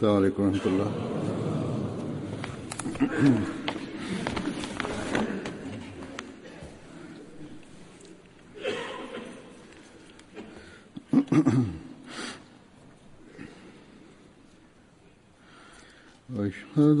السلام عليكم ورحمة الله. أشهد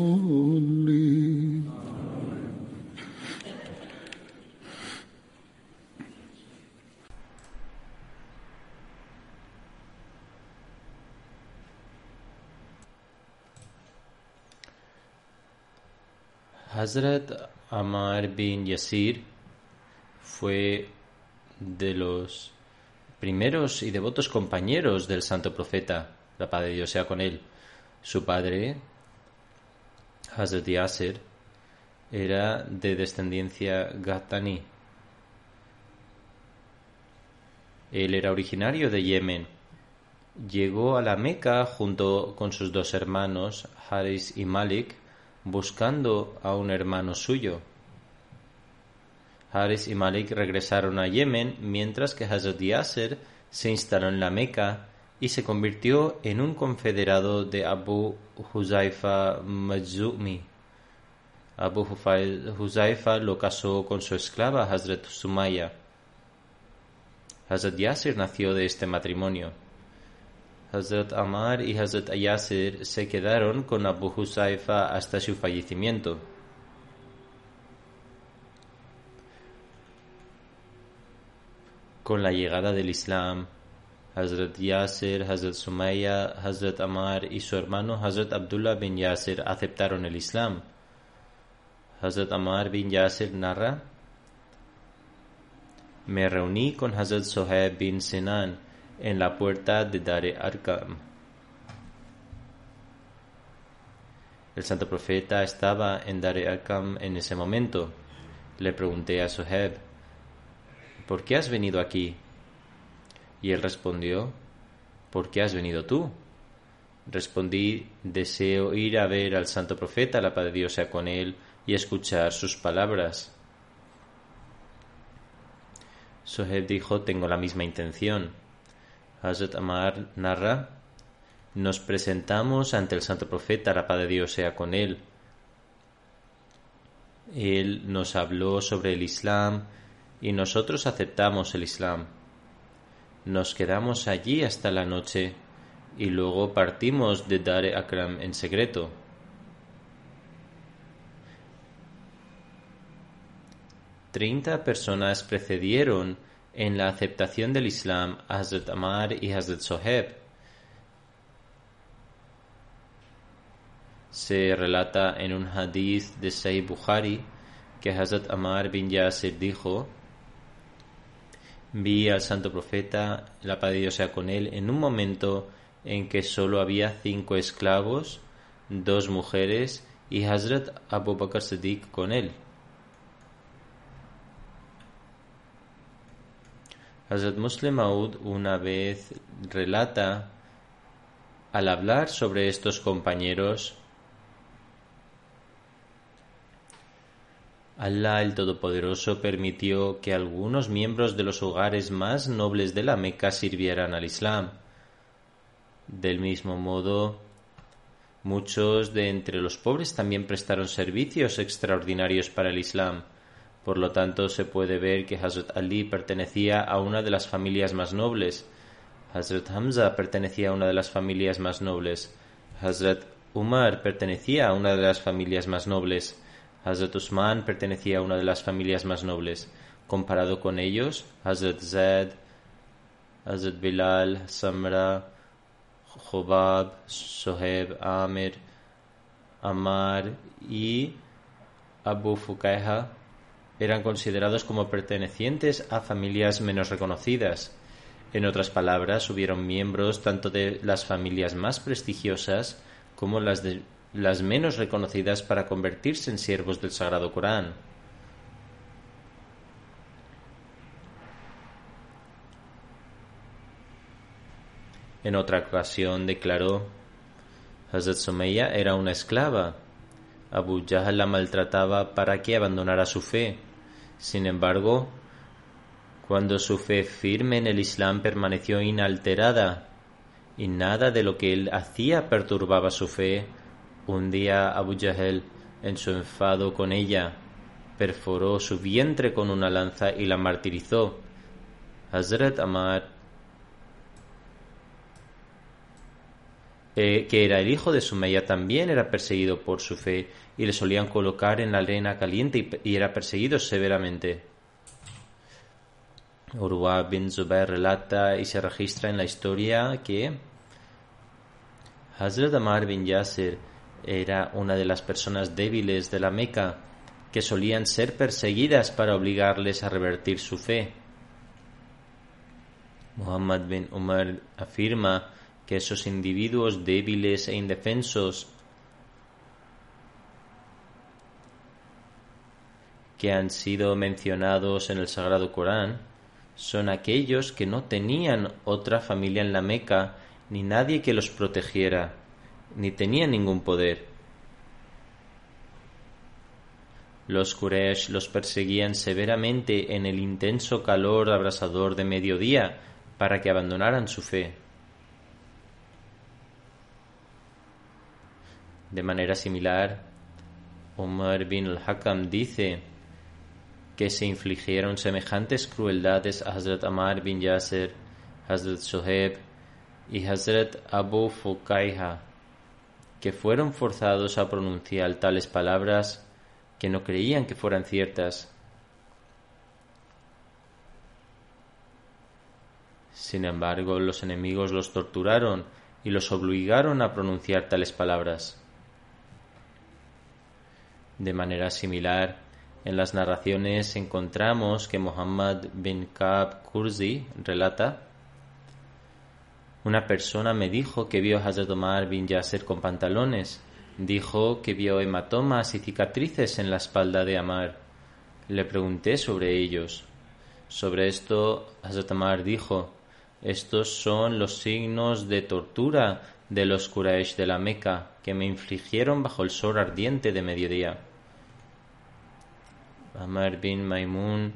Hazrat Amar bin Yasir fue de los primeros y devotos compañeros del santo profeta, la paz de Dios sea con él. Su padre, Hazrat Yasir, era de descendencia Ghatani. Él era originario de Yemen. Llegó a la Meca junto con sus dos hermanos, Haris y Malik, buscando a un hermano suyo. Haris y Malik regresaron a Yemen mientras que Hazrat Yasser se instaló en la Meca y se convirtió en un confederado de Abu Huzaifa Majzumi. Abu Huzaifa lo casó con su esclava Hazrat Sumaya. Hazrat Yasser nació de este matrimonio. Hazrat Amar y Hazrat Yasir se quedaron con Abu Huzaifa hasta su fallecimiento. Con la llegada del Islam, Hazrat Yasir, Hazrat Sumaya, Hazrat Amar y su hermano Hazrat Abdullah bin Yasir aceptaron el Islam. Hazrat Amar bin Yasir narra: Me reuní con Hazrat Sohaib bin Sinan en la puerta de Dare Arkam. El santo profeta estaba en Dare Arkam en ese momento. Le pregunté a Soheb, ¿por qué has venido aquí? Y él respondió, ¿por qué has venido tú? Respondí, deseo ir a ver al santo profeta, la paz Dios sea con él, y escuchar sus palabras. Soheb dijo, tengo la misma intención. Hazrat Amar narra, nos presentamos ante el santo profeta, la paz de Dios sea con él. Él nos habló sobre el Islam y nosotros aceptamos el Islam. Nos quedamos allí hasta la noche y luego partimos de Dar Akram en secreto. Treinta personas precedieron en la aceptación del Islam Hazrat Amar y Hazrat Soheb. Se relata en un hadith de Sahih Bukhari que Hazrat Amar bin Yasir dijo: Vi al santo profeta, la paz Dios sea con él, en un momento en que solo había cinco esclavos, dos mujeres y Hazrat Abu Bakr Siddiq con él. Hazrat Muslim Maud una vez relata, al hablar sobre estos compañeros, Allah el Todopoderoso permitió que algunos miembros de los hogares más nobles de la Meca sirvieran al Islam. Del mismo modo, muchos de entre los pobres también prestaron servicios extraordinarios para el Islam. Por lo tanto, se puede ver que Hazrat Ali pertenecía a una de las familias más nobles. Hazrat Hamza pertenecía a una de las familias más nobles. Hazrat Umar pertenecía a una de las familias más nobles. Hazrat Usman pertenecía a una de las familias más nobles. Comparado con ellos, Hazrat Zaid, Hazrat Bilal, Samra, Jobab, Soheb, Amir, Amar y Abu Fukaiha eran considerados como pertenecientes a familias menos reconocidas. En otras palabras, hubieron miembros tanto de las familias más prestigiosas como las de las menos reconocidas para convertirse en siervos del Sagrado Corán. En otra ocasión declaró, Hazrat Sumayya era una esclava. Abu Jahl la maltrataba para que abandonara su fe. Sin embargo, cuando su fe firme en el Islam permaneció inalterada y nada de lo que él hacía perturbaba su fe, un día Abu Jahl, en su enfado con ella, perforó su vientre con una lanza y la martirizó. Hazrat Amar, eh, que era el hijo de Sumayya, también era perseguido por su fe y le solían colocar en la arena caliente y, era perseguido severamente. Urwa bin Zubair relata y se registra en la historia que Hazrat Amar bin Yasir era una de las personas débiles de la Meca que solían ser perseguidas para obligarles a revertir su fe. Muhammad bin Umar afirma que esos individuos débiles e indefensos que han sido mencionados en el Sagrado Corán son aquellos que no tenían otra familia en la Meca ni nadie que los protegiera ni tenía ningún poder. Los Quraysh los perseguían severamente en el intenso calor abrasador de mediodía para que abandonaran su fe. De manera similar, Umar bin al-Hakam dice que se infligieron semejantes crueldades a Hazrat Amar bin Yasser, Hazrat Soheb y Hazrat Abu Fukaiha que fueron forzados a pronunciar tales palabras que no creían que fueran ciertas. Sin embargo, los enemigos los torturaron y los obligaron a pronunciar tales palabras. De manera similar, en las narraciones encontramos que Muhammad bin Ka'b Kurzi relata una persona me dijo que vio a Hazrat Omar bin Yasser con pantalones. Dijo que vio hematomas y cicatrices en la espalda de Amar. Le pregunté sobre ellos. Sobre esto, Hazrat Omar dijo, estos son los signos de tortura de los Quraysh de la Meca que me infligieron bajo el sol ardiente de mediodía. Amar bin Maimun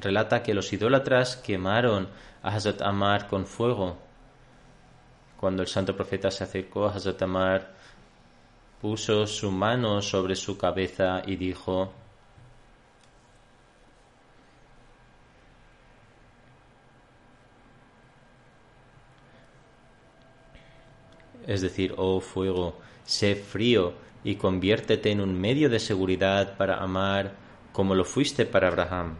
relata que los idólatras quemaron a Hazrat Amar con fuego. Cuando el santo profeta se acercó a Hazrat Amar, puso su mano sobre su cabeza y dijo, es decir, oh fuego, sé frío y conviértete en un medio de seguridad para amar como lo fuiste para Abraham.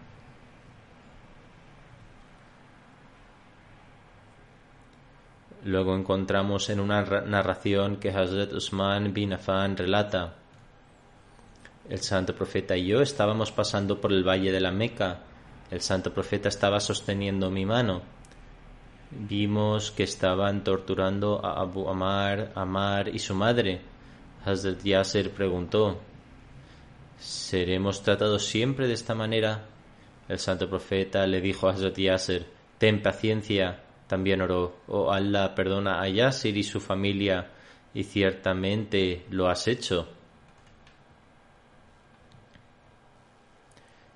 Luego encontramos en una narración que Hazrat Usman bin Affan relata. El santo profeta y yo estábamos pasando por el valle de la Meca. El santo profeta estaba sosteniendo mi mano. Vimos que estaban torturando a Abu Amar, Amar y su madre. Hazrat Yasser preguntó, ¿seremos tratados siempre de esta manera? El santo profeta le dijo a Hazrat Yasser, ten paciencia, también oró, oh Allah, perdona a Yasir y su familia, y ciertamente lo has hecho.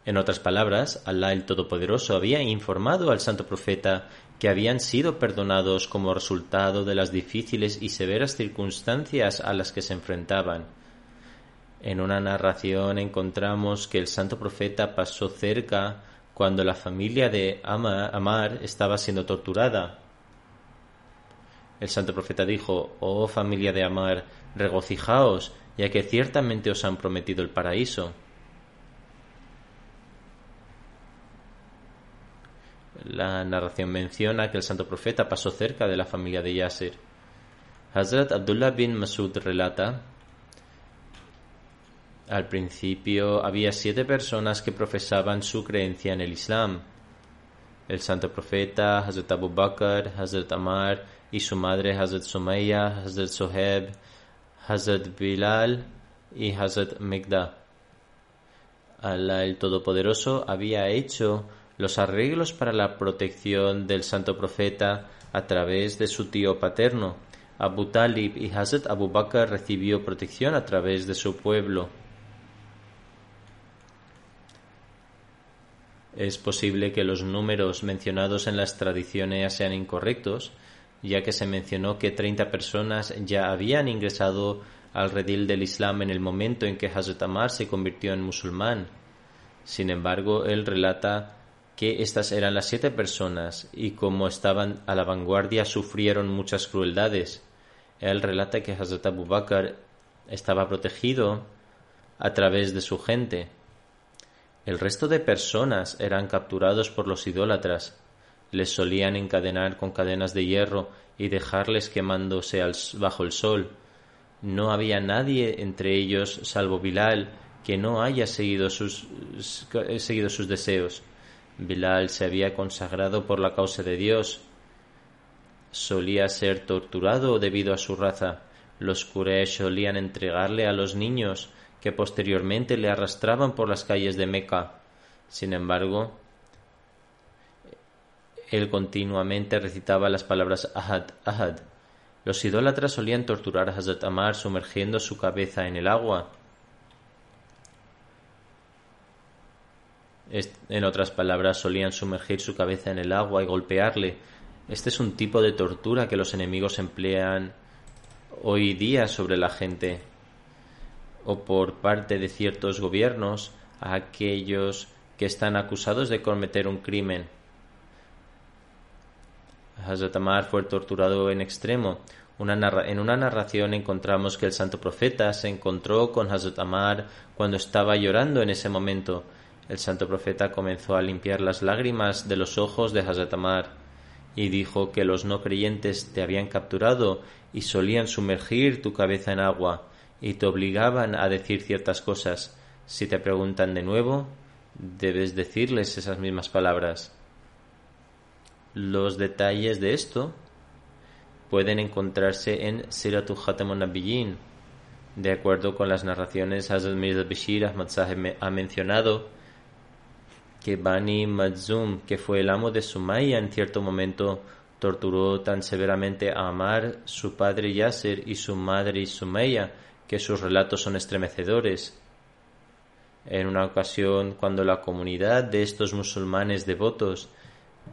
En otras palabras, Alá el Todopoderoso había informado al santo profeta que habían sido perdonados como resultado de las difíciles y severas circunstancias a las que se enfrentaban. En una narración encontramos que el santo profeta pasó cerca cuando la familia de Amar estaba siendo torturada. El santo profeta dijo, Oh familia de Amar, regocijaos, ya que ciertamente os han prometido el paraíso. La narración menciona que el santo profeta pasó cerca de la familia de Yasir. Hazrat Abdullah bin Masud relata al principio había siete personas que profesaban su creencia en el Islam. El santo profeta, Hazrat Abu Bakr, Hazrat Amar y su madre Hazrat Sumaya, Hazrat Soheb, Hazrat Bilal y Hazrat Megda. Allah el Todopoderoso había hecho los arreglos para la protección del santo profeta a través de su tío paterno. Abu Talib y Hazrat Abu Bakr recibió protección a través de su pueblo. Es posible que los números mencionados en las tradiciones sean incorrectos, ya que se mencionó que 30 personas ya habían ingresado al redil del Islam en el momento en que Hazrat Amar se convirtió en musulmán. Sin embargo, él relata que estas eran las siete personas y como estaban a la vanguardia sufrieron muchas crueldades. Él relata que Hazrat Abu Bakr estaba protegido a través de su gente. El resto de personas eran capturados por los idólatras. Les solían encadenar con cadenas de hierro y dejarles quemándose bajo el sol. No había nadie entre ellos, salvo Bilal, que no haya seguido sus, seguido sus deseos. Bilal se había consagrado por la causa de Dios. Solía ser torturado debido a su raza. Los Quraysh solían entregarle a los niños que posteriormente le arrastraban por las calles de Meca. Sin embargo, él continuamente recitaba las palabras Ahad, Ahad. Los idólatras solían torturar a Hazrat Amar sumergiendo su cabeza en el agua. En otras palabras, solían sumergir su cabeza en el agua y golpearle. Este es un tipo de tortura que los enemigos emplean hoy día sobre la gente o por parte de ciertos gobiernos a aquellos que están acusados de cometer un crimen. Hazrat Amar fue torturado en extremo. en una narración encontramos que el santo profeta se encontró con Hazrat Amar cuando estaba llorando en ese momento. El santo profeta comenzó a limpiar las lágrimas de los ojos de Hazrat Amar y dijo que los no creyentes te habían capturado y solían sumergir tu cabeza en agua y te obligaban a decir ciertas cosas. Si te preguntan de nuevo, debes decirles esas mismas palabras. Los detalles de esto pueden encontrarse en Siratu Khatamun Nabiyyin. De acuerdo con las narraciones, Hazrat Mirza Bashir Ahmad ha mencionado que Bani Madzum, que fue el amo de Sumaya en cierto momento, torturó tan severamente a Amar, su padre Yasser y su madre Sumaya, que sus relatos son estremecedores. En una ocasión, cuando la comunidad de estos musulmanes devotos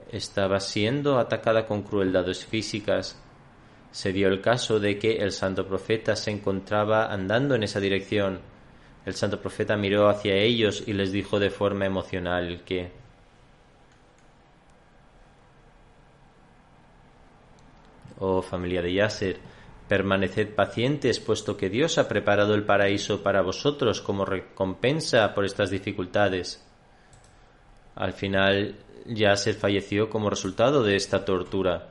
estaba siendo atacada con crueldades físicas, se dio el caso de que el santo profeta se encontraba andando en esa dirección el santo profeta miró hacia ellos y les dijo de forma emocional que Oh familia de Yasser, permaneced pacientes, puesto que Dios ha preparado el paraíso para vosotros como recompensa por estas dificultades. Al final, Yasser falleció como resultado de esta tortura.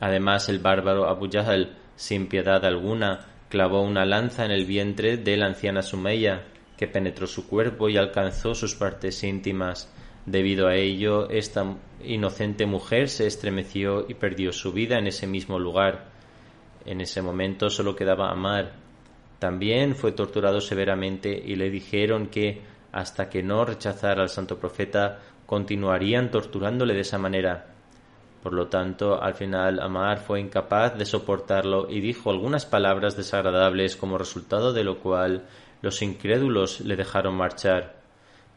Además, el bárbaro Abu Jahl, sin piedad alguna, clavó una lanza en el vientre de la anciana Sumeya, que penetró su cuerpo y alcanzó sus partes íntimas. Debido a ello, esta inocente mujer se estremeció y perdió su vida en ese mismo lugar. En ese momento solo quedaba Amar. También fue torturado severamente y le dijeron que, hasta que no rechazara al santo profeta, continuarían torturándole de esa manera. Por lo tanto, al final Amar fue incapaz de soportarlo y dijo algunas palabras desagradables como resultado de lo cual los incrédulos le dejaron marchar.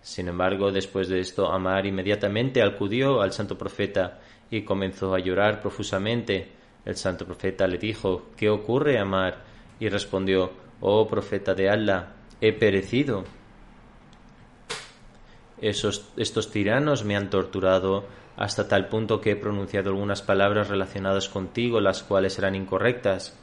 Sin embargo, después de esto, Amar inmediatamente acudió al santo profeta y comenzó a llorar profusamente. El santo profeta le dijo ¿Qué ocurre, Amar? y respondió Oh profeta de Allah, he perecido. Esos, estos tiranos me han torturado hasta tal punto que he pronunciado algunas palabras relacionadas contigo, las cuales eran incorrectas.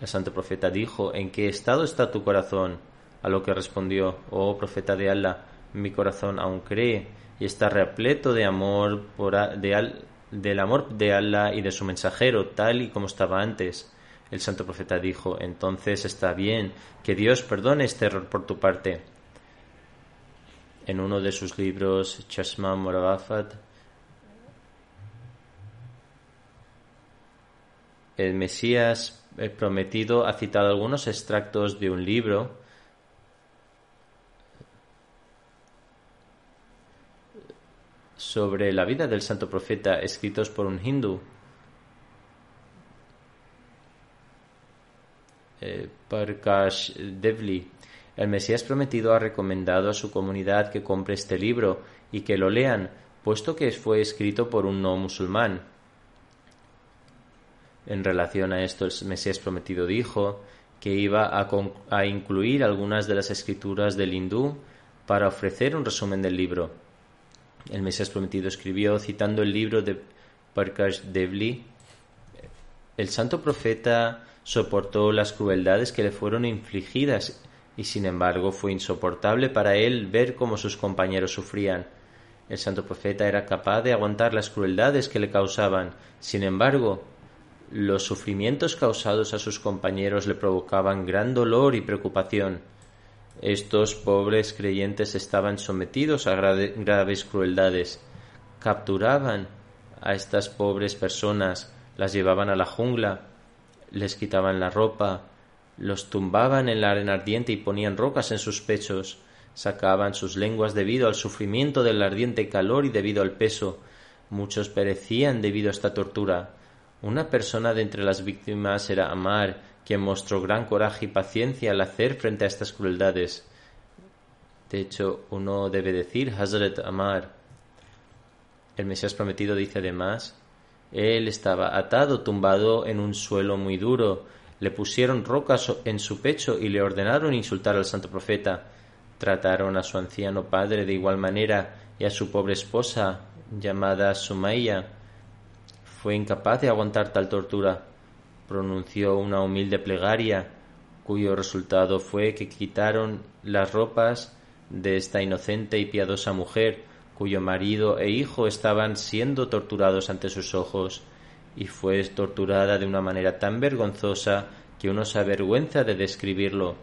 El santo profeta dijo, ¿en qué estado está tu corazón? A lo que respondió, oh profeta de Allah, mi corazón aún cree y está repleto de amor por de del amor de Allah y de su mensajero, tal y como estaba antes. El santo profeta dijo, entonces está bien, que Dios perdone este error por tu parte. En uno de sus libros, Chasma Moravafat, el Mesías prometido ha citado algunos extractos de un libro sobre la vida del santo profeta escritos por un hindú. Eh, Parkash Devli. El Mesías prometido ha recomendado a su comunidad que compre este libro y que lo lean, puesto que fue escrito por un no musulmán. En relación a esto, el Mesías prometido dijo que iba a, incluir algunas de las escrituras del hindú para ofrecer un resumen del libro. El Mesías prometido escribió, citando el libro de Parkash Devli, el santo profeta soportó las crueldades que le fueron infligidas y sin embargo fue insoportable para él ver cómo sus compañeros sufrían. El santo profeta era capaz de aguantar las crueldades que le causaban. Sin embargo, los sufrimientos causados a sus compañeros le provocaban gran dolor y preocupación. Estos pobres creyentes estaban sometidos a graves crueldades. Capturaban a estas pobres personas, las llevaban a la jungla, les quitaban la ropa, los tumbaban en la arena ardiente y ponían rocas en sus pechos, sacaban sus lenguas debido al sufrimiento del ardiente calor y debido al peso. Muchos perecían debido a esta tortura. Una persona de entre las víctimas era Amar, quien mostró gran coraje y paciencia al hacer frente a estas crueldades. De hecho, uno debe decir Hazrat Amar. El Mesías prometido dice además, él estaba atado, tumbado en un suelo muy duro, le pusieron rocas en su pecho y le ordenaron insultar al santo profeta. Trataron a su anciano padre de igual manera y a su pobre esposa, llamada Sumaya fue incapaz de aguantar tal tortura. Pronunció una humilde plegaria, cuyo resultado fue que quitaron las ropas de esta inocente y piadosa mujer, cuyo marido e hijo estaban siendo torturados ante sus ojos, y fue torturada de una manera tan vergonzosa que uno se avergüenza de describirlo.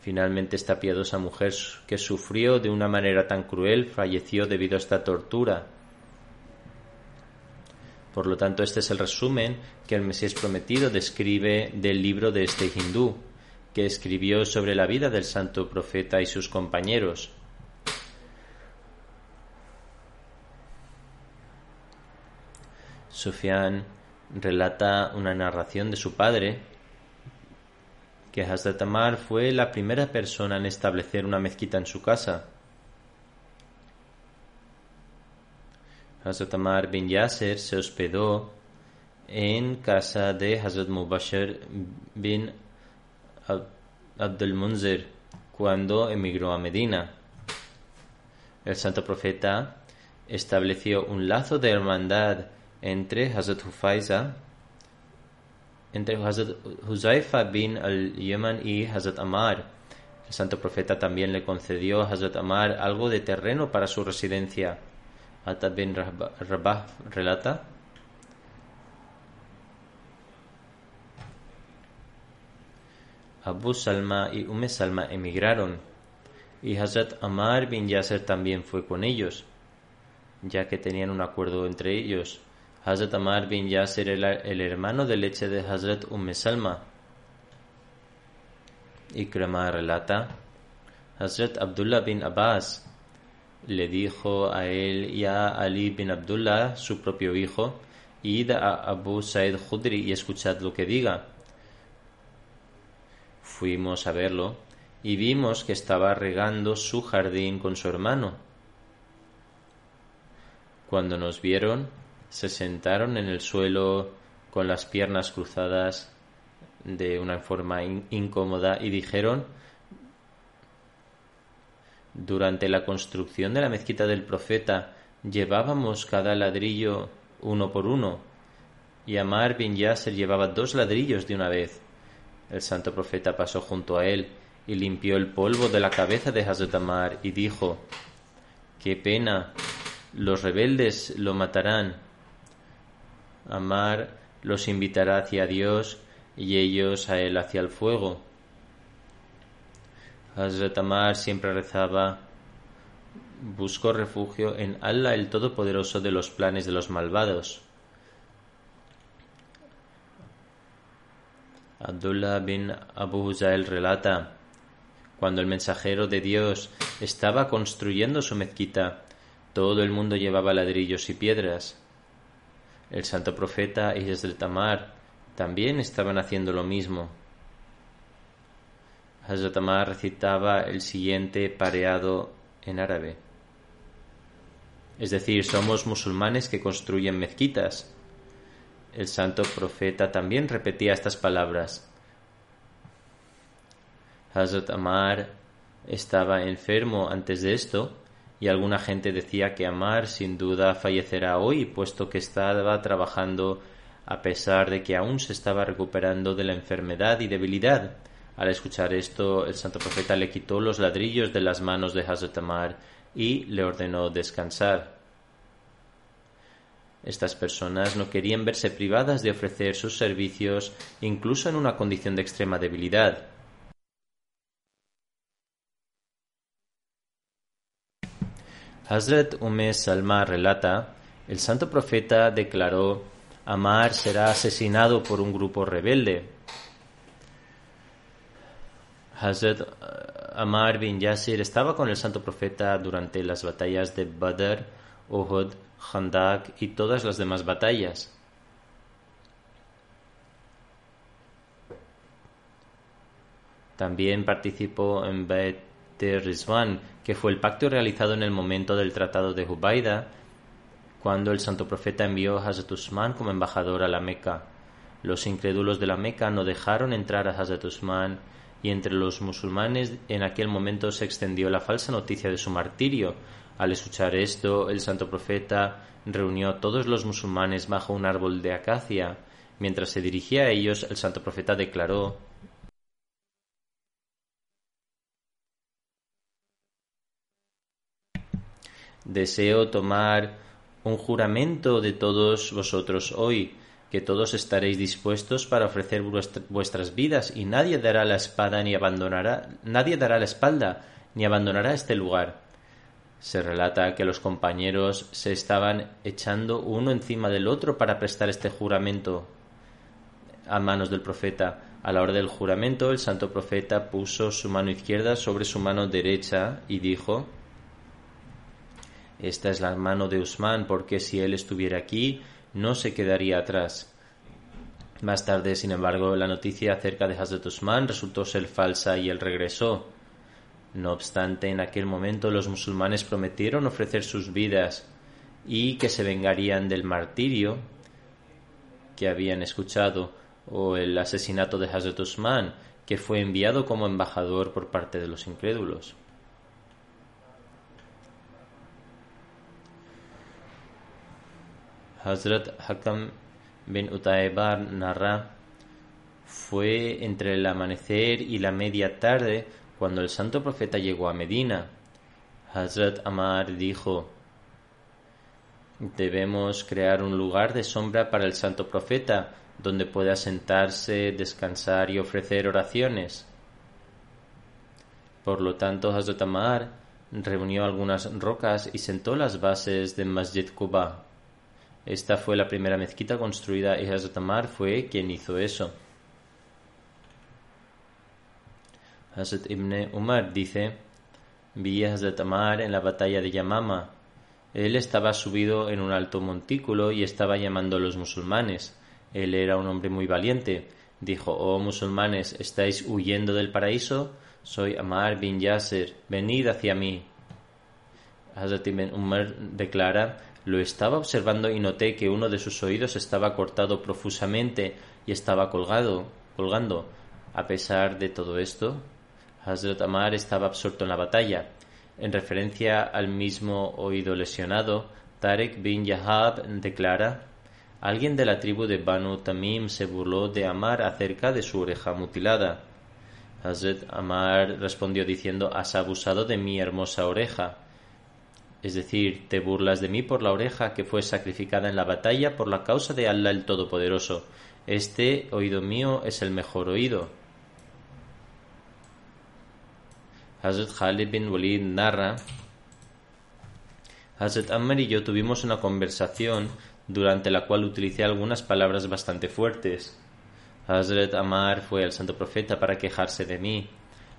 Finalmente esta piadosa mujer que sufrió de una manera tan cruel falleció debido a esta tortura. Por lo tanto, este es el resumen que el Mesías prometido describe del libro de este hindú, que escribió sobre la vida del santo profeta y sus compañeros. Sufyan relata una narración de su padre que Hazrat Amar fue la primera persona en establecer una mezquita en su casa. Hazrat Amar bin Yasser se hospedó en casa de Hazrat Mubashir bin Abdul Munzir cuando emigró a Medina. El santo profeta estableció un lazo de hermandad entre Hazrat Hufaiza, entre Hazrat Huzaifa bin al-Yeman y Hazrat Amar. El santo profeta también le concedió a Hazrat Amar algo de terreno para su residencia. Ata bin Rabah relata Abu Salma y Umm Salma emigraron y Hazrat Amar bin Yasser también fue con ellos, ya que tenían un acuerdo entre ellos. Hazrat Amar bin Yasser era el hermano de leche de Hazrat Umm Salma. Ikrama relata, Hazrat Abdullah bin Abbas le dijo a él y a Ali bin Abdullah, su propio hijo, id a Abu Said Khudri y escuchad lo que diga. Fuimos a verlo y vimos que estaba regando su jardín con su hermano. Cuando nos vieron, se sentaron en el suelo con las piernas cruzadas de una forma incómoda y dijeron durante la construcción de la mezquita del profeta llevábamos cada ladrillo uno por uno y Amar bin Yasser llevaba dos ladrillos de una vez. El santo profeta pasó junto a él y limpió el polvo de la cabeza de Hazrat Amar y dijo Qué pena, los rebeldes lo matarán. Amar los invitará hacia Dios y ellos a él hacia el fuego. Hazrat siempre rezaba, buscó refugio en Allah el Todopoderoso de los planes de los malvados. Abdullah bin Abu Huzail relata, cuando el mensajero de Dios estaba construyendo su mezquita, todo el mundo llevaba ladrillos y piedras. El santo profeta y Hazrat Amar también estaban haciendo lo mismo. Hazrat Amar recitaba el siguiente pareado en árabe. Es decir, somos musulmanes que construyen mezquitas. El santo profeta también repetía estas palabras. Hazrat Amar estaba enfermo antes de esto y alguna gente decía que Amar sin duda fallecerá hoy puesto que estaba trabajando a pesar de que aún se estaba recuperando de la enfermedad y debilidad. Al escuchar esto, el santo profeta le quitó los ladrillos de las manos de Hazrat Amar y le ordenó descansar. Estas personas no querían verse privadas de ofrecer sus servicios incluso en una condición de extrema debilidad. Hazrat Ume Salma relata, el santo profeta declaró Amar será asesinado por un grupo rebelde. Hazrat eh, Amar bin Yasir estaba con el santo profeta durante las batallas de Badr, Uhud, Khandak y todas las demás batallas. También participó en Bet Rizwan, que fue el pacto realizado en el momento del Tratado de Hubaida cuando el santo profeta envió a Hazrat Usman como embajador a la Meca. Los incrédulos de la Meca no dejaron entrar a Hazrat Usman y entre los musulmanes en aquel momento se extendió la falsa noticia de su martirio. Al escuchar esto, el santo profeta reunió a todos los musulmanes bajo un árbol de acacia. Mientras se dirigía a ellos, el santo profeta declaró Deseo tomar un juramento de todos vosotros hoy, que todos estaréis dispuestos para ofrecer vuestras vidas y nadie dará la espada ni abandonará, nadie dará la espalda ni abandonará este lugar. Se relata que los compañeros se estaban echando uno encima del otro para prestar este juramento a manos del profeta. A la hora del juramento, el santo profeta puso su mano izquierda sobre su mano derecha y dijo esta es la mano de Usman porque si él estuviera aquí no se quedaría atrás. Más tarde, sin embargo, la noticia acerca de Hazrat Usman resultó ser falsa y él regresó. No obstante, en aquel momento los musulmanes prometieron ofrecer sus vidas y que se vengarían del martirio que habían escuchado o el asesinato de Hazrat Usman, que fue enviado como embajador por parte de los incrédulos. Hazrat Hakam bin Utaibar narra fue entre el amanecer y la media tarde cuando el santo profeta llegó a Medina. Hazrat Amar dijo Debemos crear un lugar de sombra para el santo profeta donde pueda sentarse, descansar y ofrecer oraciones. Por lo tanto, Hazrat Amar reunió algunas rocas y sentó las bases de Masjid Quba. Esta fue la primera mezquita construida y Hazrat fue quien hizo eso. Hazrat Ibn Umar dice, vi a Hazrat en la batalla de Yamama. Él estaba subido en un alto montículo y estaba llamando a los musulmanes. Él era un hombre muy valiente. Dijo, oh musulmanes, ¿estáis huyendo del paraíso? Soy Amar bin Yasser, venid hacia mí. Hazrat ibn Umar declara, lo estaba observando y noté que uno de sus oídos estaba cortado profusamente y estaba colgado, colgando. A pesar de todo esto, Hazrat Amar estaba absorto en la batalla. En referencia al mismo oído lesionado, Tarek bin Yahab declara, alguien de la tribu de Banu Tamim se burló de Amar acerca de su oreja mutilada. Hazrat Amar respondió diciendo, has abusado de mi hermosa oreja. Es decir, te burlas de mí por la oreja que fue sacrificada en la batalla por la causa de Allah el Todopoderoso. Este oído mío es el mejor oído. Hazrat Khalid bin Walid narra Hazrat Ammar y yo tuvimos una conversación durante la cual utilicé algunas palabras bastante fuertes. Hazrat Ammar fue al santo profeta para quejarse de mí.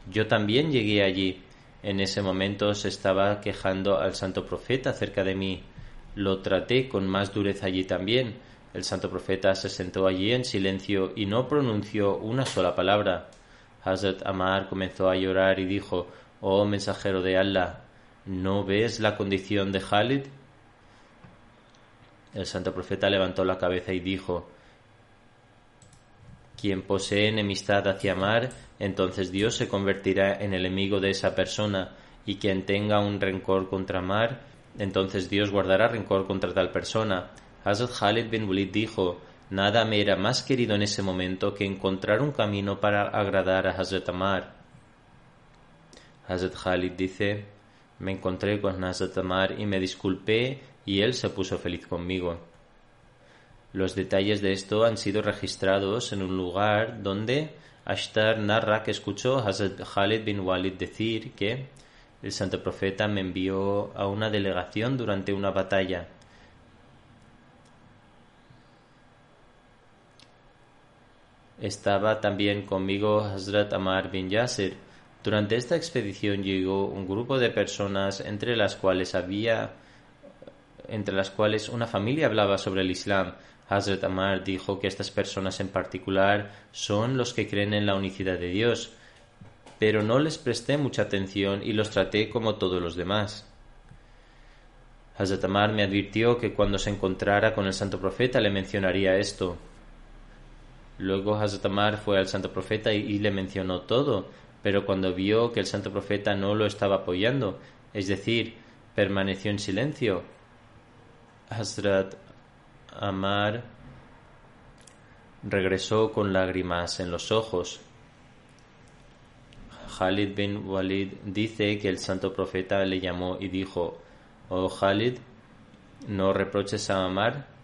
Yo también llegué allí. En ese momento se estaba quejando al santo profeta acerca de mí. Lo traté con más dureza allí también. El santo profeta se sentó allí en silencio y no pronunció una sola palabra. Hazrat Amar comenzó a llorar y dijo, Oh mensajero de Allah, ¿no ves la condición de Khalid? El santo profeta levantó la cabeza y dijo, Quien posee enemistad hacia Amar, entonces Dios se convertirá en enemigo de esa persona, y quien tenga un rencor contra Amar, entonces Dios guardará rencor contra tal persona. Hazrat Khalid bin Walid dijo, Nada me era más querido en ese momento que encontrar un camino para agradar a Hazrat Amar. Hazrat Khalid dice, me encontré con Hazrat Amar y me disculpé y él se puso feliz conmigo. Los detalles de esto han sido registrados en un lugar donde Ashtar narra que escuchó a Hazrat Khalid bin Walid decir que el santo profeta me envió a una delegación durante una batalla Estaba también conmigo Hazrat Amar bin Yasir. Durante esta expedición llegó un grupo de personas entre las cuales había entre las cuales una familia hablaba sobre el Islam. Hazrat Amar dijo que estas personas en particular son los que creen en la unicidad de Dios, pero no les presté mucha atención y los traté como todos los demás. Hazrat Amar me advirtió que cuando se encontrara con el santo profeta le mencionaría esto. Luego Hazrat Amar fue al santo profeta y, le mencionó todo, pero cuando vio que el santo profeta no lo estaba apoyando, es decir, permaneció en silencio, Hazrat Amar regresó con lágrimas en los ojos. Khalid bin Walid dice que el santo profeta le llamó y dijo, Oh Khalid, no reproches a Amar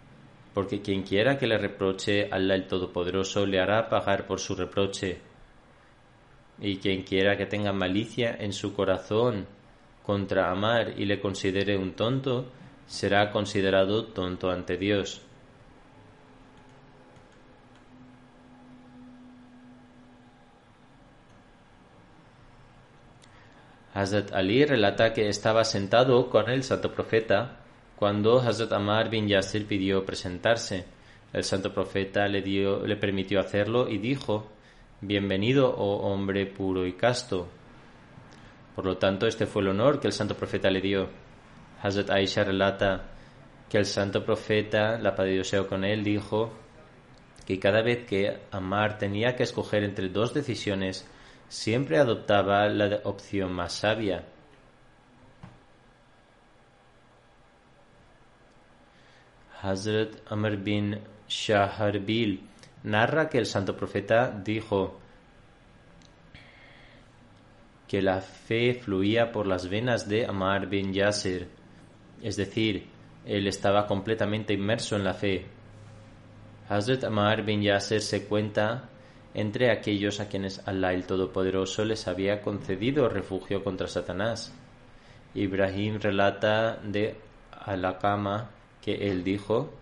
porque quien quiera que le reproche Allah el Todopoderoso le hará pagar por su reproche. Y quien quiera que tenga malicia en su corazón contra Amar y le considere un tonto, será considerado tonto ante Dios. Hazrat Ali relata que estaba sentado con el santo profeta cuando Hazrat Amar bin Yasir pidió presentarse, el santo profeta le, dio, le permitió hacerlo y dijo, Bienvenido, oh hombre puro y casto. Por lo tanto, este fue el honor que el santo profeta le dio. Hazrat Aisha relata que el santo profeta, la paz Dios con él, dijo que cada vez que Amar tenía que escoger entre dos decisiones, siempre adoptaba la opción más sabia. Hazrat Amr bin Shaharbil narra que el santo profeta dijo que la fe fluía por las venas de Amar bin Yasir, es decir, él estaba completamente inmerso en la fe. Hazrat Amar bin Yasir se cuenta entre aquellos a quienes Allah el Todopoderoso les había concedido refugio contra Satanás. Ibrahim relata de Alakama que él dijo,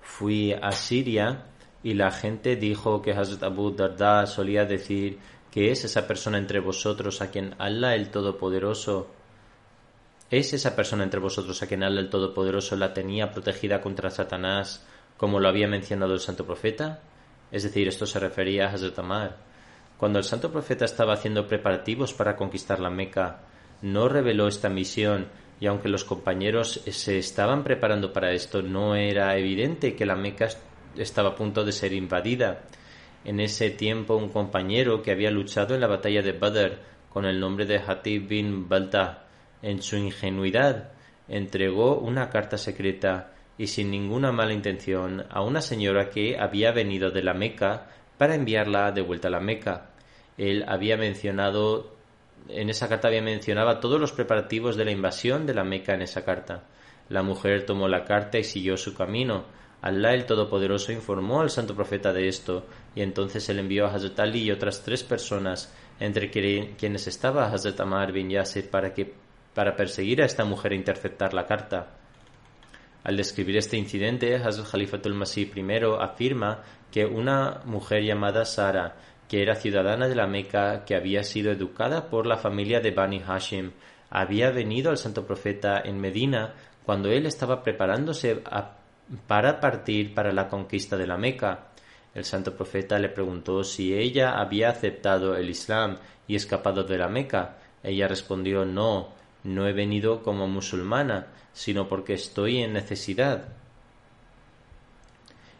fui a Siria y la gente dijo que Hazrat Abu Darda solía decir que es esa persona entre vosotros a quien Allah el Todopoderoso ¿Es esa persona entre vosotros a quien Allah el Todopoderoso la tenía protegida contra Satanás, como lo había mencionado el santo profeta? Es decir, esto se refería a Hazrat Amar. Cuando el santo profeta estaba haciendo preparativos para conquistar la Meca, no reveló esta misión y aunque los compañeros se estaban preparando para esto, no era evidente que la Meca estaba a punto de ser invadida. En ese tiempo, un compañero que había luchado en la batalla de Badr con el nombre de Hatib bin Balta, en su ingenuidad, entregó una carta secreta y sin ninguna mala intención a una señora que había venido de la Meca para enviarla de vuelta a la Meca. Él había mencionado en esa carta había mencionaba todos los preparativos de la invasión de la Meca en esa carta. La mujer tomó la carta y siguió su camino. Allah el Todopoderoso informó al santo profeta de esto, y entonces él envió a Hazrat Ali y otras tres personas, entre quienes estaba Hazrat Amar bin Yasir, para, que, para perseguir a esta mujer e interceptar la carta. Al describir este incidente, Hazrat Khalifatul Masih I afirma que una mujer llamada Sara, que era ciudadana de la Meca, que había sido educada por la familia de Bani Hashim, había venido al santo profeta en Medina cuando él estaba preparándose para partir para la conquista de la Meca. El santo profeta le preguntó si ella había aceptado el Islam y escapado de la Meca. Ella respondió no, no he venido como musulmana, sino porque estoy en necesidad.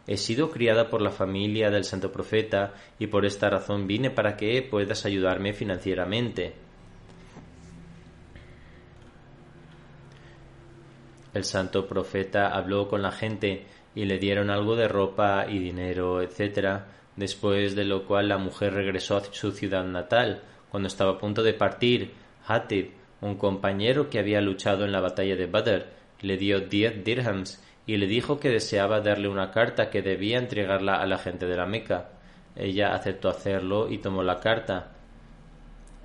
He sido criada por la familia del santo profeta y por esta razón vine para que puedas ayudarme financieramente. El santo profeta habló con la gente y le dieron algo de ropa y dinero, etc., después de lo cual la mujer regresó a su ciudad natal. Cuando estaba a punto de partir, Hatib, un compañero que había luchado en la batalla de Badr, le dio diez dirhams y le dijo que deseaba darle una carta que debía entregarla a la gente de la Meca. Ella aceptó hacerlo y tomó la carta.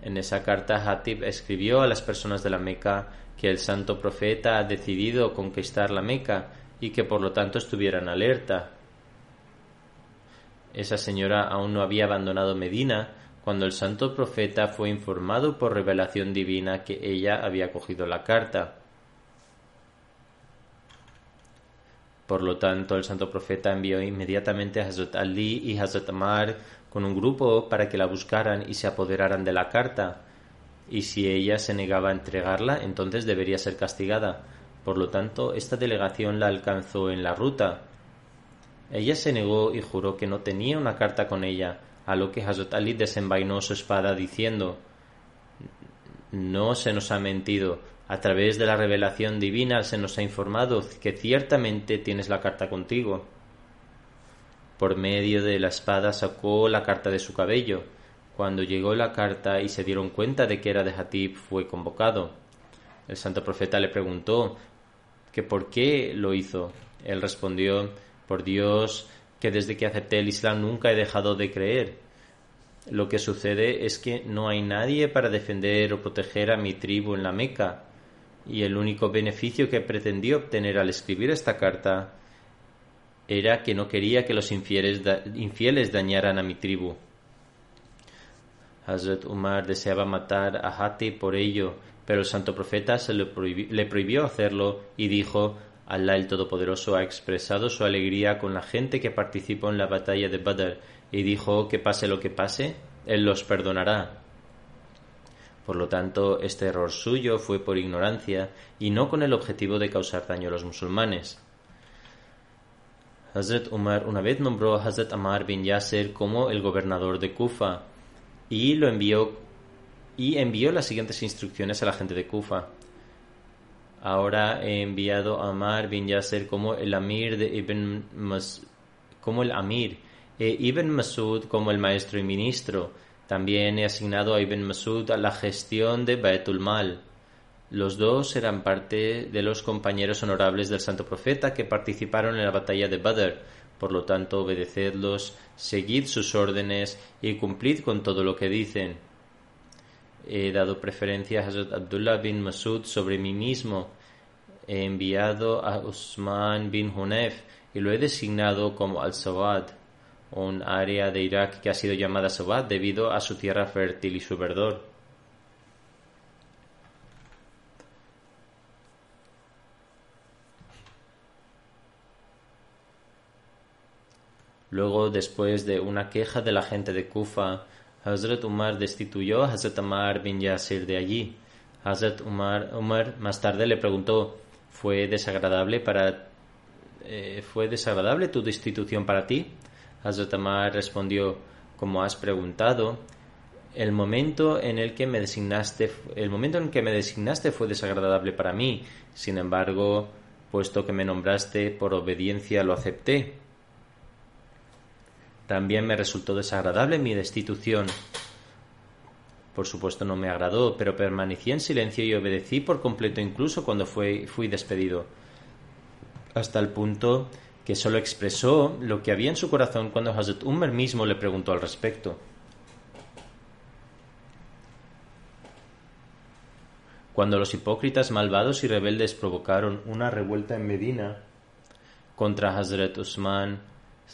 En esa carta Hatib escribió a las personas de la Meca que el santo profeta ha decidido conquistar la Meca y que por lo tanto estuvieran alerta. Esa señora aún no había abandonado Medina cuando el santo profeta fue informado por revelación divina que ella había cogido la carta. Por lo tanto, el santo profeta envió inmediatamente a Hazrat Ali y Hazrat Amar con un grupo para que la buscaran y se apoderaran de la carta. Y si ella se negaba a entregarla, entonces debería ser castigada. Por lo tanto, esta delegación la alcanzó en la ruta. Ella se negó y juró que no tenía una carta con ella, a lo que Hazrat Ali desenvainó su espada diciendo No se nos ha mentido, a través de la revelación divina se nos ha informado que ciertamente tienes la carta contigo. Por medio de la espada sacó la carta de su cabello. Cuando llegó la carta y se dieron cuenta de que era de Hatib, fue convocado. El santo profeta le preguntó que por qué lo hizo. Él respondió, por Dios, que desde que acepté el Islam nunca he dejado de creer. Lo que sucede es que no hay nadie para defender o proteger a mi tribu en la Meca y el único beneficio que pretendió obtener al escribir esta carta era que no quería que los infieles, dañaran a mi tribu. Hazrat Umar deseaba matar a Hati por ello, pero el santo profeta se le prohibió, hacerlo y dijo Allah el Todopoderoso ha expresado su alegría con la gente que participó en la batalla de Badr y dijo que pase lo que pase, Él los perdonará. Por lo tanto, este error suyo fue por ignorancia y no con el objetivo de causar daño a los musulmanes. Hazrat Umar una vez nombró a Hazrat Amar bin Yasser como el gobernador de Kufa y lo envió y envió las siguientes instrucciones a la gente de Kufa. Ahora he enviado a Amar bin Yasser como el amir de Ibn como el amir e Ibn Masud como el maestro y ministro también he asignado a Ibn Masud a la gestión de Baetul Mal. Los dos eran parte de los compañeros honorables del Santo Profeta que participaron en la batalla de Badr. Por lo tanto, obedecedlos, seguid sus órdenes y cumplid con todo lo que dicen. He dado preferencia a Hazrat Abdullah bin Masud sobre mí mismo. He enviado a Usman bin Hunef y lo he designado como al-Sawad un área de Irak que ha sido llamada Sobat debido a su tierra fértil y su verdor. Luego, después de una queja de la gente de Kufa, Hazrat Umar destituyó a Hazrat Amar bin Yasir de allí. Hazrat Umar, Umar más tarde le preguntó, ¿fue desagradable para eh, ¿fue desagradable tu destitución para ti? Hazrat Amar respondió, como has preguntado, el momento en el que me designaste el momento en que me designaste fue desagradable para mí. Sin embargo, puesto que me nombraste por obediencia lo acepté. También me resultó desagradable mi destitución. Por supuesto no me agradó, pero permanecí en silencio y obedecí por completo incluso cuando fui, fui despedido. Hasta el punto que solo expresó lo que había en su corazón cuando Hazrat Umar mismo le preguntó al respecto. Cuando los hipócritas malvados y rebeldes provocaron una revuelta en Medina contra Hazrat Usman,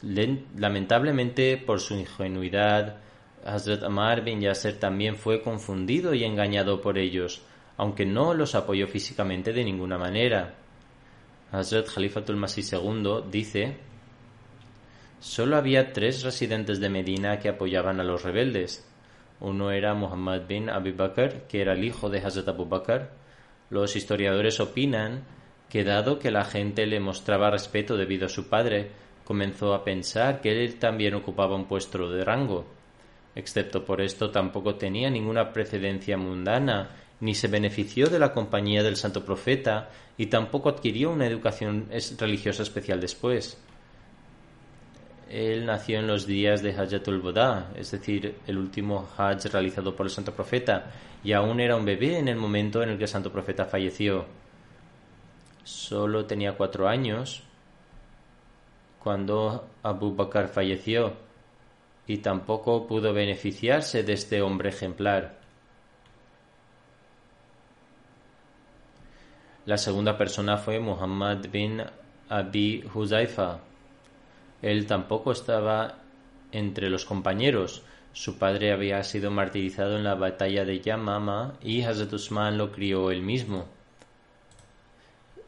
lamentablemente por su ingenuidad, Hazrat Amar bin Yasser también fue confundido y engañado por ellos, aunque no los apoyó físicamente de ninguna manera. Hazrat Khalifatul Masih II dice: Solo había tres residentes de Medina que apoyaban a los rebeldes, uno era Muhammad bin Abi Bakr, que era el hijo de Hazrat Abu Bakr. Los historiadores opinan que dado que la gente le mostraba respeto debido a su padre, comenzó a pensar que él también ocupaba un puesto de rango. Excepto por esto tampoco tenía ninguna precedencia mundana, ni se benefició de la compañía del santo profeta, y tampoco adquirió una educación religiosa especial después. Él nació en los días de Hajjatul Boda, es decir, el último Hajj realizado por el Santo Profeta, y aún era un bebé en el momento en el que el Santo Profeta falleció. Solo tenía cuatro años cuando Abu Bakr falleció y tampoco pudo beneficiarse de este hombre ejemplar. La segunda persona fue Muhammad bin Abi Huzaifa, él tampoco estaba entre los compañeros. Su padre había sido martirizado en la batalla de Yamama y Hazrat Usman lo crió él mismo.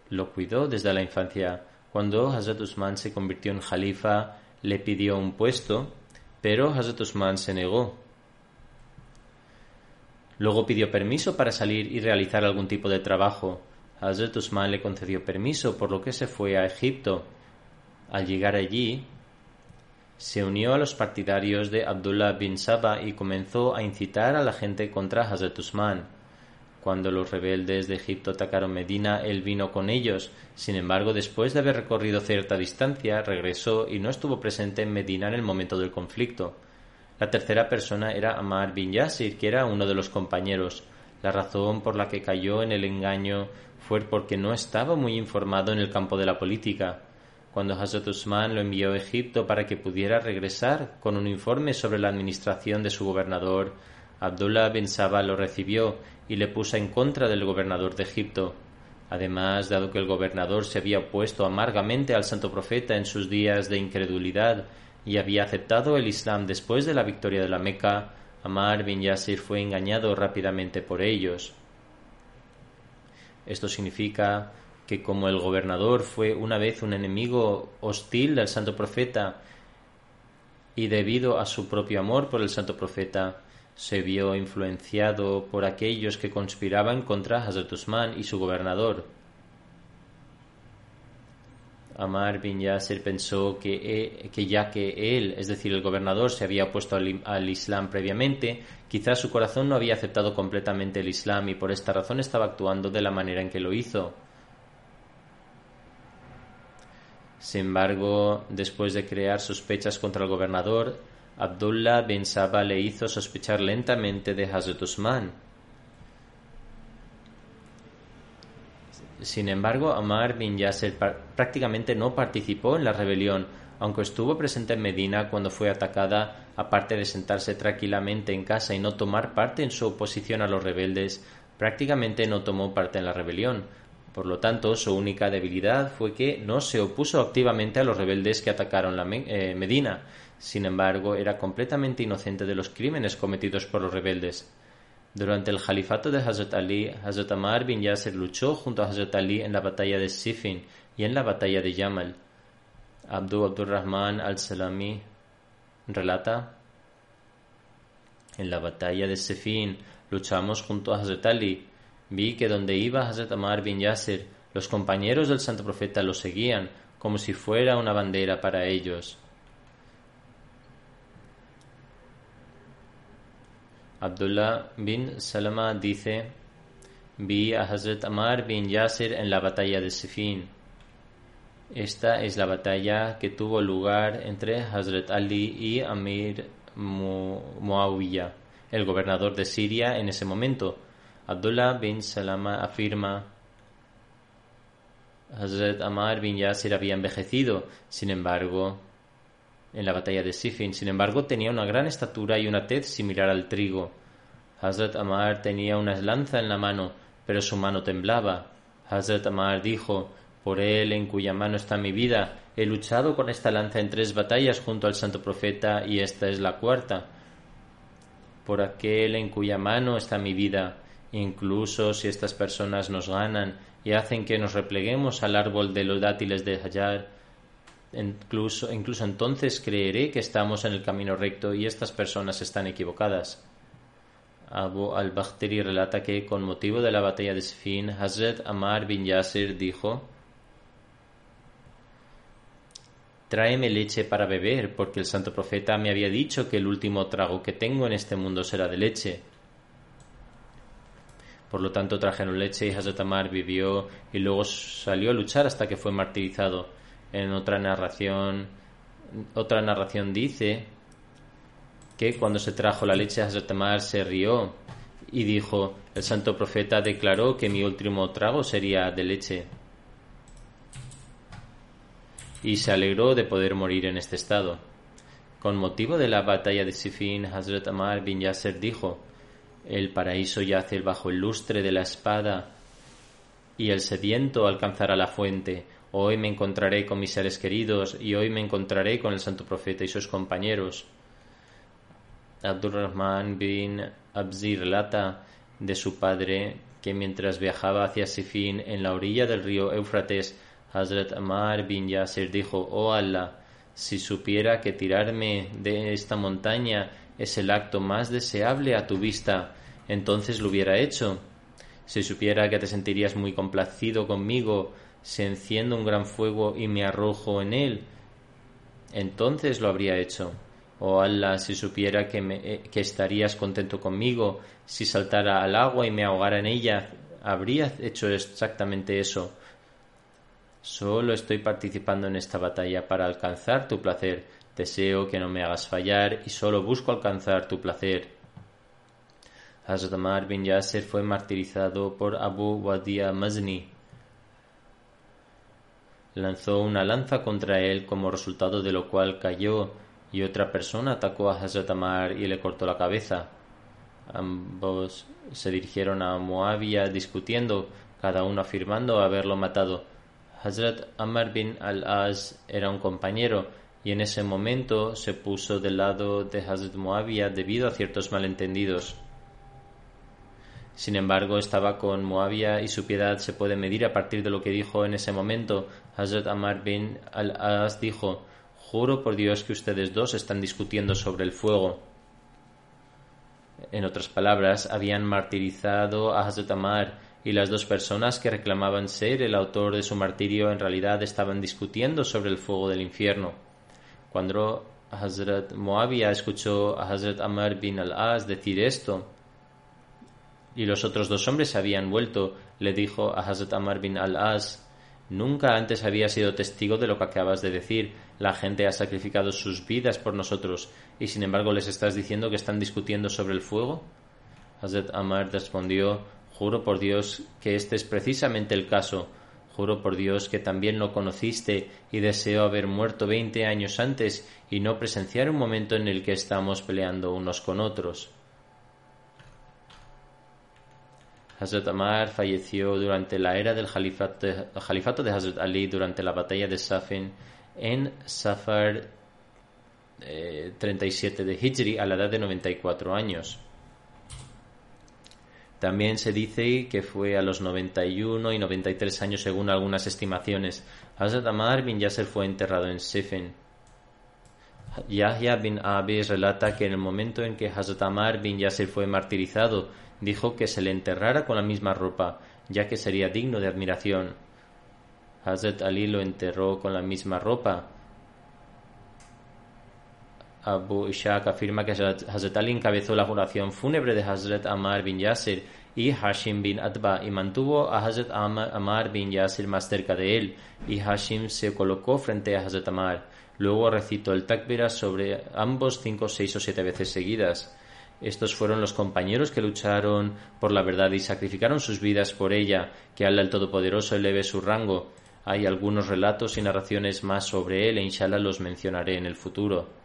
Lo cuidó desde la infancia. Cuando Hazrat Usman se convirtió en jalifa, le pidió un puesto, pero Hazrat Usman se negó. Luego pidió permiso para salir y realizar algún tipo de trabajo. Hazrat Usman le concedió permiso, por lo que se fue a Egipto. Al llegar allí, se unió a los partidarios de Abdullah bin Saba y comenzó a incitar a la gente contra Hazrat Usman. Cuando los rebeldes de Egipto atacaron Medina, él vino con ellos. Sin embargo, después de haber recorrido cierta distancia, regresó y no estuvo presente en Medina en el momento del conflicto. La tercera persona era Amar bin Yasir, que era uno de los compañeros. La razón por la que cayó en el engaño fue porque no estaba muy informado en el campo de la política. Cuando Hazrat Usman lo envió a Egipto para que pudiera regresar con un informe sobre la administración de su gobernador, Abdullah bin Saba lo recibió y le puso en contra del gobernador de Egipto. Además, dado que el gobernador se había opuesto amargamente al santo profeta en sus días de incredulidad y había aceptado el Islam después de la victoria de la Meca, Amar bin Yasir fue engañado rápidamente por ellos. Esto significa que como el gobernador fue una vez un enemigo hostil del santo profeta y debido a su propio amor por el santo profeta, se vio influenciado por aquellos que conspiraban contra Hazrat Usman y su gobernador. Amar bin Yasir pensó que, e, que, ya que él, es decir, el gobernador, se había opuesto al, al, Islam previamente, quizás su corazón no había aceptado completamente el Islam y por esta razón estaba actuando de la manera en que lo hizo. Sin embargo, después de crear sospechas contra el gobernador, Abdullah bin Saba le hizo sospechar lentamente de Hazrat Usman. Sin embargo, Amar bin Yasser prácticamente no participó en la rebelión, aunque estuvo presente en Medina cuando fue atacada, aparte de sentarse tranquilamente en casa y no tomar parte en su oposición a los rebeldes, prácticamente no tomó parte en la rebelión, por lo tanto, su única debilidad fue que no se opuso activamente a los rebeldes que atacaron la eh, Medina. Sin embargo, era completamente inocente de los crímenes cometidos por los rebeldes. Durante el califato de Hazrat Ali, Hazrat Amar bin Yasser luchó junto a Hazrat Ali en la batalla de Siffin y en la batalla de Yamal. Abdul Abdurrahman al-Salami relata en la batalla de Sefin luchamos junto a Hazrat Ali. Vi que donde iba Hazrat Amar bin Yasser, los compañeros del santo profeta lo seguían como si fuera una bandera para ellos. Abdullah bin Salama dice, vi a Hazrat Amar bin Yasser en la batalla de Sifin. Esta es la batalla que tuvo lugar entre Hazrat Ali y Amir Muawiyah, el gobernador de Siria en ese momento. Abdullah bin Salama afirma Hazrat Amar bin Yasir había envejecido, sin embargo, en la batalla de Sifin. Sin embargo, tenía una gran estatura y una tez similar al trigo. Hazrat Amar tenía una lanza en la mano, pero su mano temblaba. Hazrat Amar dijo, por él en cuya mano está mi vida, he luchado con esta lanza en tres batallas junto al santo profeta y esta es la cuarta. Por aquel en cuya mano está mi vida, incluso si estas personas nos ganan y hacen que nos repleguemos al árbol de los dátiles de Hayar, incluso, incluso entonces creeré que estamos en el camino recto y estas personas están equivocadas. Abu al-Bakhtiri relata que con motivo de la batalla de Sifin, Hazrat Amar bin Yasir dijo Tráeme leche para beber, porque el santo profeta me había dicho que el último trago que tengo en este mundo será de leche. Por lo tanto trajeron leche y Hazrat Amar vivió y luego salió a luchar hasta que fue martirizado. En otra narración, otra narración dice que cuando se trajo la leche Hazrat Amar se rió y dijo, el santo profeta declaró que mi último trago sería de leche y se alegró de poder morir en este estado. Con motivo de la batalla de Sifin, Hazrat Amar bin Yasser dijo, El paraíso yace bajo el lustre de la espada y el sediento alcanzará la fuente. Hoy me encontraré con mis seres queridos y hoy me encontraré con el santo profeta y sus compañeros. Abdurrahman bin Abzi relata de su padre que mientras viajaba hacia Sifin en la orilla del río Éufrates Hazrat Amar bin Yasir dijo, Oh Allah, si supiera que tirarme de esta montaña es el acto más deseable a tu vista, entonces lo hubiera hecho. Si supiera que te sentirías muy complacido conmigo, si enciendo un gran fuego y me arrojo en él, entonces lo habría hecho. Oh Allah, si supiera que, me, eh, que estarías contento conmigo, si saltara al agua y me ahogara en ella, habría hecho exactamente eso. Solo estoy participando en esta batalla para alcanzar tu placer. Deseo que no me hagas fallar y solo busco alcanzar tu placer. Hazrat bin Yasser fue martirizado por Abu Wadia Mazni. Lanzó una lanza contra él como resultado de lo cual cayó y otra persona atacó a Hazrat y le cortó la cabeza. Ambos se dirigieron a Muawiyah discutiendo, cada uno afirmando haberlo matado. Hazrat Amr bin al-Az era un compañero y en ese momento se puso del lado de Hazrat Muawiyah debido a ciertos malentendidos. Sin embargo, estaba con Muawiyah y su piedad se puede medir a partir de lo que dijo en ese momento. Hazrat Amr bin al-Az dijo, Juro por Dios que ustedes dos están discutiendo sobre el fuego. En otras palabras, habían martirizado a Hazrat Amar y las dos personas que reclamaban ser el autor de su martirio en realidad estaban discutiendo sobre el fuego del infierno. Cuando Hazrat Moabia escuchó a Hazrat Amr bin al-As decir esto, y los otros dos hombres habían vuelto, le dijo a Hazrat Amr bin al-As, Nunca antes había sido testigo de lo que acabas de decir. La gente ha sacrificado sus vidas por nosotros, y sin embargo les estás diciendo que están discutiendo sobre el fuego. Hazrat Amr respondió, Juro por Dios que este es precisamente el caso. Juro por Dios que también lo conociste y deseo haber muerto veinte años antes y no presenciar un momento en el que estamos peleando unos con otros. Hazrat Amar falleció durante la era del califato de, Hazrat Ali durante la batalla de Safin en Safar 37 eh, de Hijri a la edad de 94 años. También se dice que fue a los 91 y 93 años según algunas estimaciones. Hazrat Amar bin Yasser fue enterrado en Sifen. Yahya bin Abi relata que en el momento en que Hazrat Amar bin Yasser fue martirizado, dijo que se le enterrara con la misma ropa, ya que sería digno de admiración. Hazrat Ali lo enterró con la misma ropa. Abu Ishaq afirma que Hazrat Ali encabezó la oración fúnebre de Hazrat Amar bin Yasser y Hashim bin Atba y mantuvo a Hazrat Amar bin Yasir más cerca de él y Hashim se colocó frente a Hazrat Amar. Luego recitó el takbira sobre ambos cinco, seis o siete veces seguidas. Estos fueron los compañeros que lucharon por la verdad y sacrificaron sus vidas por ella, que Allah el Todopoderoso eleve su rango. Hay algunos relatos y narraciones más sobre él e inshallah los mencionaré en el futuro.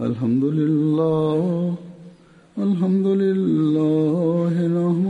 الحمد لله الحمد لله نحمده ونستعينه